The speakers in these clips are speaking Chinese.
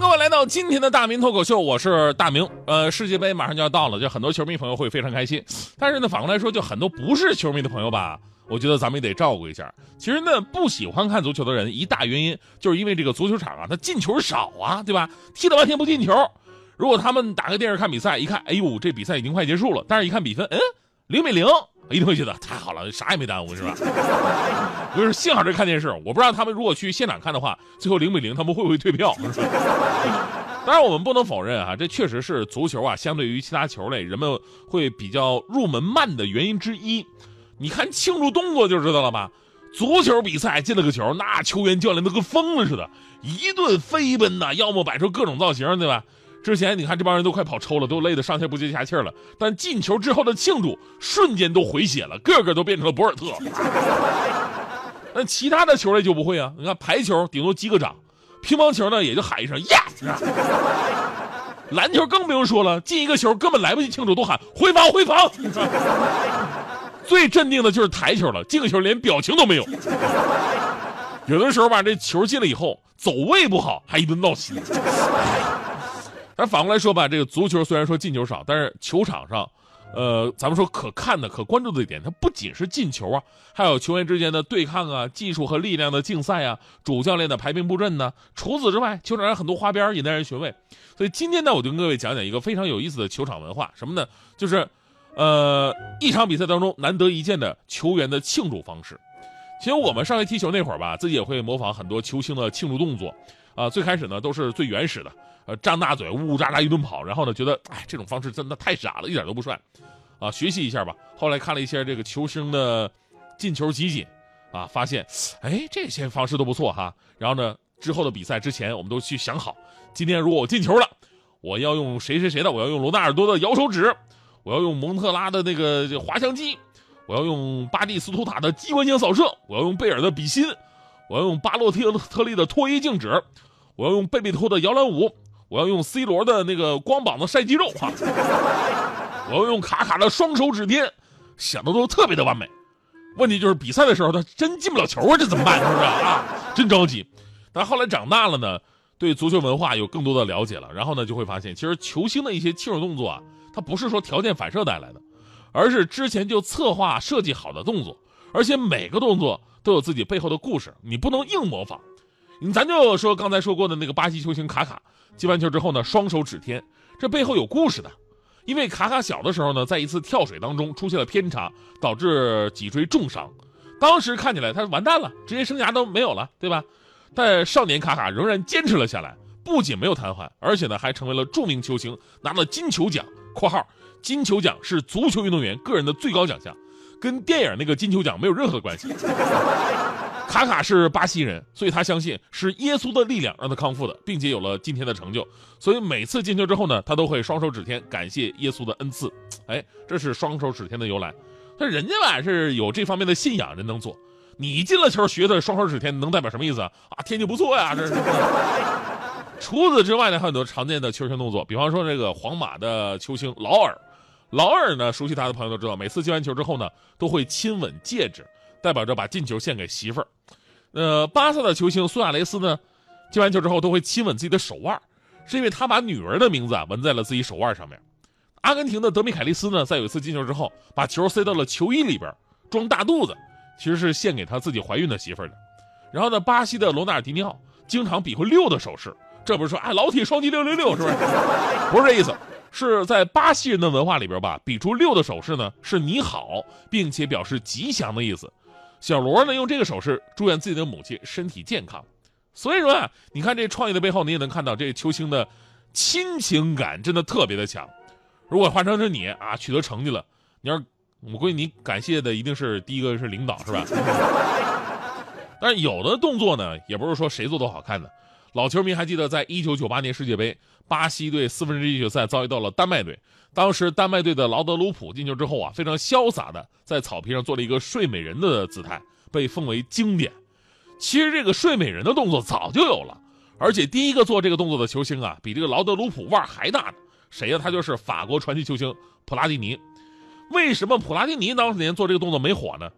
各位来到今天的大明脱口秀，我是大明。呃，世界杯马上就要到了，就很多球迷朋友会非常开心。但是呢，反过来说，就很多不是球迷的朋友吧，我觉得咱们也得照顾一下。其实呢，不喜欢看足球的人，一大原因就是因为这个足球场啊，它进球少啊，对吧？踢了半天不进球。如果他们打开电视看比赛，一看，哎呦，这比赛已经快结束了，但是一看比分，嗯，零比零，一定会觉得太好了，啥也没耽误，是吧？就是幸好这看电视，我不知道他们如果去现场看的话，最后零比零，他们会不会退票？当然，我们不能否认啊，这确实是足球啊，相对于其他球类，人们会比较入门慢的原因之一。你看庆祝动作就知道了吧？足球比赛进了个球，那球员教练都跟疯了似的，一顿飞奔呐，要么摆出各种造型，对吧？之前你看这帮人都快跑抽了，都累得上气不接下气了。但进球之后的庆祝，瞬间都回血了，个个都变成了博尔特。那其他的球类就不会啊，你看排球顶多击个掌，乒乓球呢也就喊一声 yes。篮球更不用说了，进一个球根本来不及庆祝，都喊回防回防。最镇定的就是台球了，进个球连表情都没有。有的时候吧，这球进了以后走位不好，还一顿闹心。但反过来说吧，这个足球虽然说进球少，但是球场上，呃，咱们说可看的、可关注的一点，它不仅是进球啊，还有球员之间的对抗啊、技术和力量的竞赛啊、主教练的排兵布阵呢。除此之外，球场上很多花边也耐人寻味。所以今天呢，我就跟各位讲讲一个非常有意思的球场文化，什么呢？就是，呃，一场比赛当中难得一见的球员的庆祝方式。其实我们上学踢球那会儿吧，自己也会模仿很多球星的庆祝动作，啊，最开始呢都是最原始的。呃，张大嘴，呜呜喳喳一顿跑，然后呢，觉得哎，这种方式真的太傻了，一点都不帅，啊，学习一下吧。后来看了一下这个球星的进球集锦，啊，发现，哎，这些方式都不错哈。然后呢，之后的比赛之前，我们都去想好，今天如果我进球了，我要用谁谁谁的，我要用罗纳尔多的摇手指，我要用蒙特拉的那个滑翔机，我要用巴蒂斯图塔的机关枪扫射，我要用贝尔的比心，我要用巴洛特特利的脱衣静止，我要用贝贝托的摇篮舞。我要用 C 罗的那个光膀子晒肌肉哈，我要用卡卡的双手指天，想的都特别的完美。问题就是比赛的时候他真进不了球啊，这怎么办？是不是啊？真着急。但后来长大了呢，对足球文化有更多的了解了，然后呢就会发现，其实球星的一些庆祝动作啊，它不是说条件反射带来的，而是之前就策划设计好的动作，而且每个动作都有自己背后的故事，你不能硬模仿。你咱就说刚才说过的那个巴西球星卡卡。进完球之后呢，双手指天，这背后有故事的。因为卡卡小的时候呢，在一次跳水当中出现了偏差，导致脊椎重伤。当时看起来他完蛋了，职业生涯都没有了，对吧？但少年卡卡仍然坚持了下来，不仅没有瘫痪，而且呢还成为了著名球星，拿了金球奖（括号金球奖是足球运动员个人的最高奖项，跟电影那个金球奖没有任何关系）。卡卡是巴西人，所以他相信是耶稣的力量让他康复的，并且有了今天的成就。所以每次进球之后呢，他都会双手指天，感谢耶稣的恩赐。哎，这是双手指天的由来。那人家吧是有这方面的信仰，人能做。你进了球学的双手指天，能代表什么意思啊？啊，天气不错呀，这是。除此之外呢，还有很多常见的球星动作，比方说这个皇马的球星劳尔。劳尔呢，熟悉他的朋友都知道，每次进完球之后呢，都会亲吻戒指。代表着把进球献给媳妇儿，呃，巴萨的球星苏亚雷斯呢，进完球之后都会亲吻自己的手腕，是因为他把女儿的名字啊纹在了自己手腕上面。阿根廷的德米凯利斯呢，在有一次进球之后，把球塞到了球衣里边装大肚子，其实是献给他自己怀孕的媳妇儿的。然后呢，巴西的罗纳尔迪尼奥经常比划六的手势，这不是说哎老铁双击六六六是不是？不是这意思，是在巴西人的文化里边吧，比出六的手势呢是你好，并且表示吉祥的意思。小罗呢，用这个手势祝愿自己的母亲身体健康。所以说啊，你看这创意的背后，你也能看到这球星的亲情感真的特别的强。如果换成是你啊，取得成绩了，你要我估计你感谢的一定是第一个是领导，是吧？但是有的动作呢，也不是说谁做都好看的。老球迷还记得，在一九九八年世界杯，巴西队四分之一决赛遭遇到了丹麦队。当时丹麦队的劳德鲁普进球之后啊，非常潇洒的在草坪上做了一个睡美人的姿态，被奉为经典。其实这个睡美人的动作早就有了，而且第一个做这个动作的球星啊，比这个劳德鲁普腕还大呢。谁呀？他就是法国传奇球星普拉蒂尼。为什么普拉蒂尼当年做这个动作没火呢？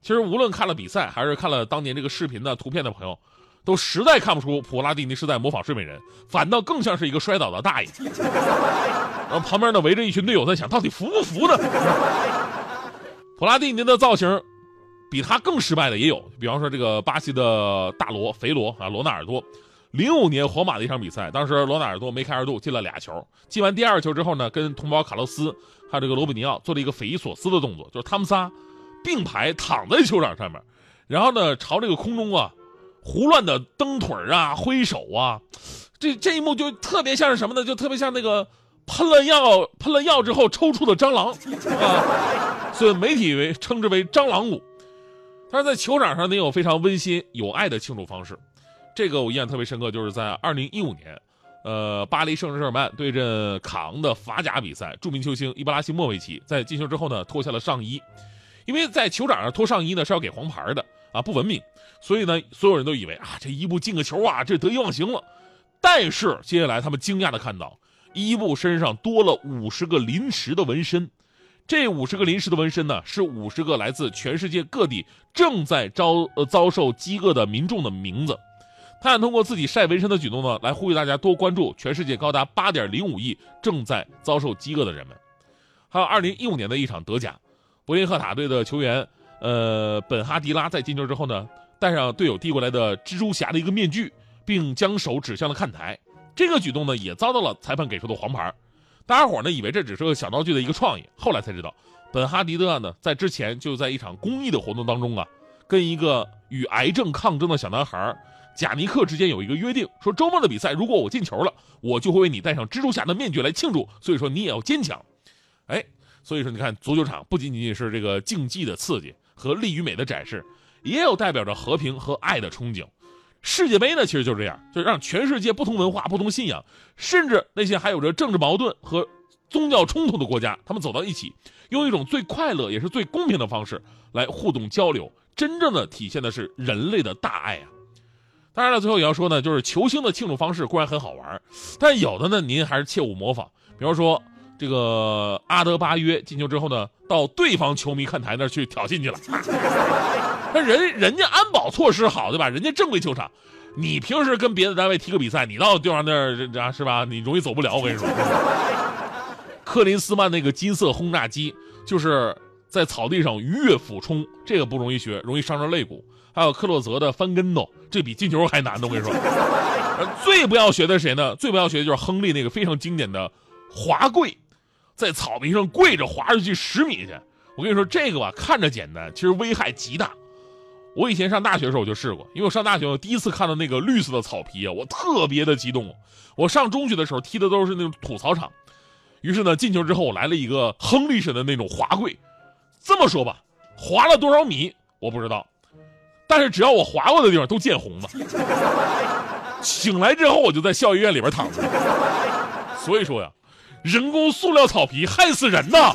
其实无论看了比赛，还是看了当年这个视频的图片的朋友。都实在看不出普拉蒂尼是在模仿睡美人，反倒更像是一个摔倒的大爷。然后旁边呢围着一群队友在想，到底服不服呢？普拉蒂尼的造型，比他更失败的也有，比方说这个巴西的大罗肥罗啊，罗纳尔多，零五年皇马的一场比赛，当时罗纳尔多梅开二度进了俩球，进完第二球之后呢，跟同胞卡洛斯还有这个罗比尼奥做了一个匪夷所思的动作，就是他们仨并排躺在球场上面，然后呢朝这个空中啊。胡乱的蹬腿啊，挥手啊，这这一幕就特别像是什么呢？就特别像那个喷了药、喷了药之后抽搐的蟑螂啊，所以媒体为称之为“蟑螂舞”。但是在球场上，也有非常温馨有爱的庆祝方式。这个我印象特别深刻，就是在二零一五年，呃，巴黎圣日耳曼对阵卡昂的法甲比赛，著名球星伊布拉希莫维奇在进球之后呢，脱下了上衣，因为在球场上脱上衣呢是要给黄牌的。啊，不文明，所以呢，所有人都以为啊，这伊布进个球啊，这得意忘形了。但是接下来他们惊讶的看到，伊布身上多了五十个临时的纹身，这五十个临时的纹身呢，是五十个来自全世界各地正在遭呃遭受饥饿的民众的名字。他想通过自己晒纹身的举动呢，来呼吁大家多关注全世界高达八点零五亿正在遭受饥饿的人们。还有二零一五年的一场德甲，伯林赫塔队的球员。呃，本哈迪拉在进球之后呢，戴上队友递过来的蜘蛛侠的一个面具，并将手指向了看台。这个举动呢，也遭到了裁判给出的黄牌。大家伙呢，以为这只是个小道具的一个创意，后来才知道，本哈迪德呢，在之前就在一场公益的活动当中啊，跟一个与癌症抗争的小男孩贾尼克之间有一个约定，说周末的比赛如果我进球了，我就会为你戴上蜘蛛侠的面具来庆祝。所以说你也要坚强。哎，所以说你看，足球场不仅仅是这个竞技的刺激。和力与美的展示，也有代表着和平和爱的憧憬。世界杯呢，其实就是这样，就是让全世界不同文化、不同信仰，甚至那些还有着政治矛盾和宗教冲突的国家，他们走到一起，用一种最快乐也是最公平的方式来互动交流，真正的体现的是人类的大爱啊！当然了，最后也要说呢，就是球星的庆祝方式固然很好玩，但有的呢，您还是切勿模仿。比方说。这个阿德巴约进球之后呢，到对方球迷看台那儿去挑衅去了。那人人家安保措施好，对吧？人家正规球场，你平时跟别的单位踢个比赛，你到对方那儿是吧？你容易走不了。我跟你说，克林斯曼那个金色轰炸机就是在草地上鱼跃俯冲，这个不容易学，容易伤着肋骨。还有克洛泽的翻跟斗，这比进球还难呢。我跟你说，最不要学的谁呢？最不要学的就是亨利那个非常经典的滑跪。在草坪上跪着滑出去十米去，我跟你说这个吧，看着简单，其实危害极大。我以前上大学的时候我就试过，因为我上大学我第一次看到那个绿色的草皮啊，我特别的激动。我上中学的时候踢的都是那种土操场，于是呢进球之后我来了一个亨利式的那种滑跪。这么说吧，滑了多少米我不知道，但是只要我滑过的地方都见红了。醒来之后我就在校医院里边躺着。所以说呀。人工塑料草皮害死人呐！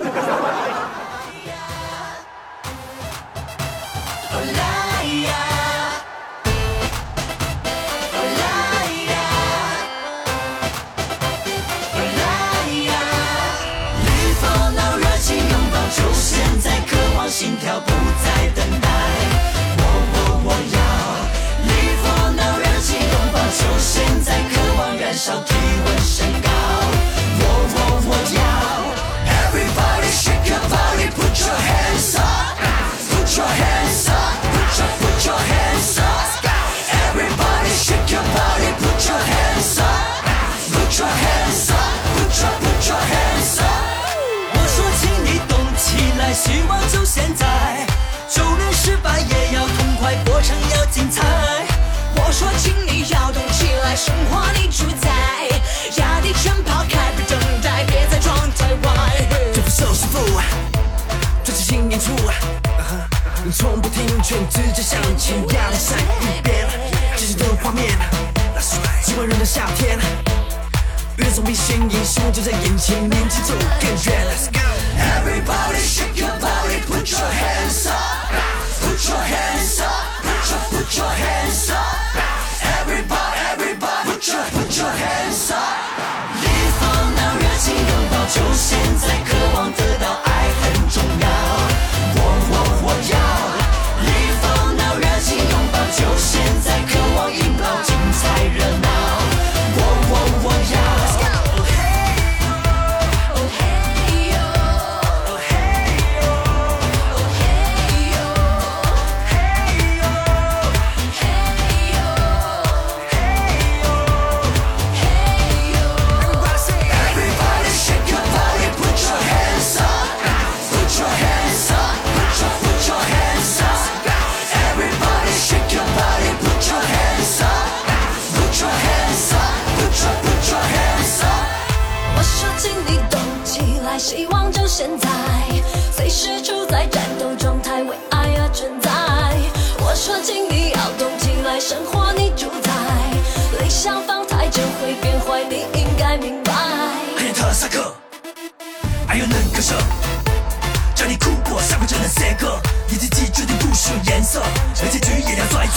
在眼前，年轻就更远。Let's go。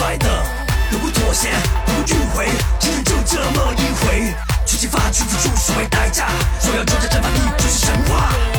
来的，绝不妥协，绝不迂回，今天就这么一回，去激发，去付出，所谓代价，说要决战，战到底，就是神话。